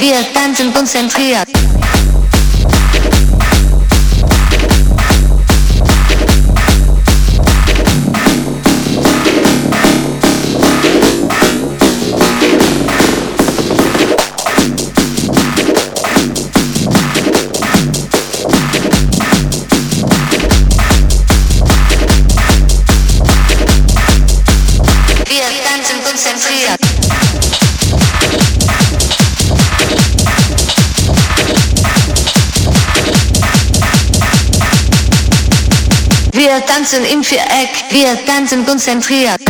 Wir tanzen konzentriert. Wir tanzen im Viereck, wir tanzen konzentriert.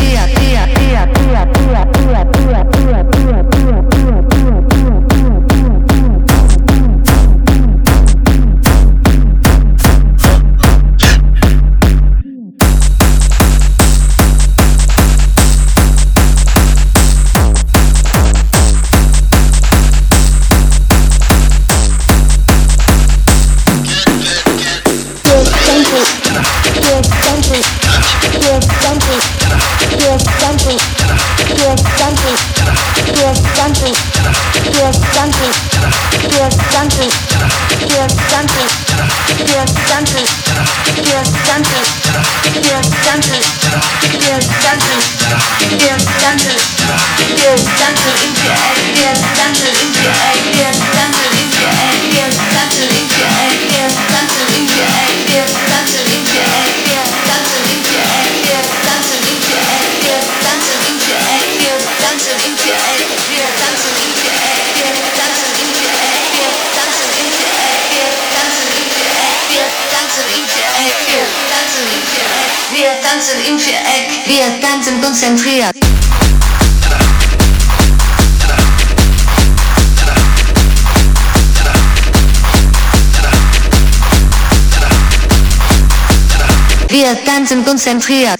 Tanzen konzentriert.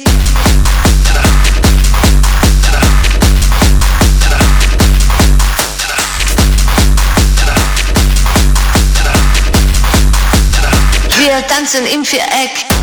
Wir tanzen im Viereck.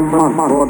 on, on, on.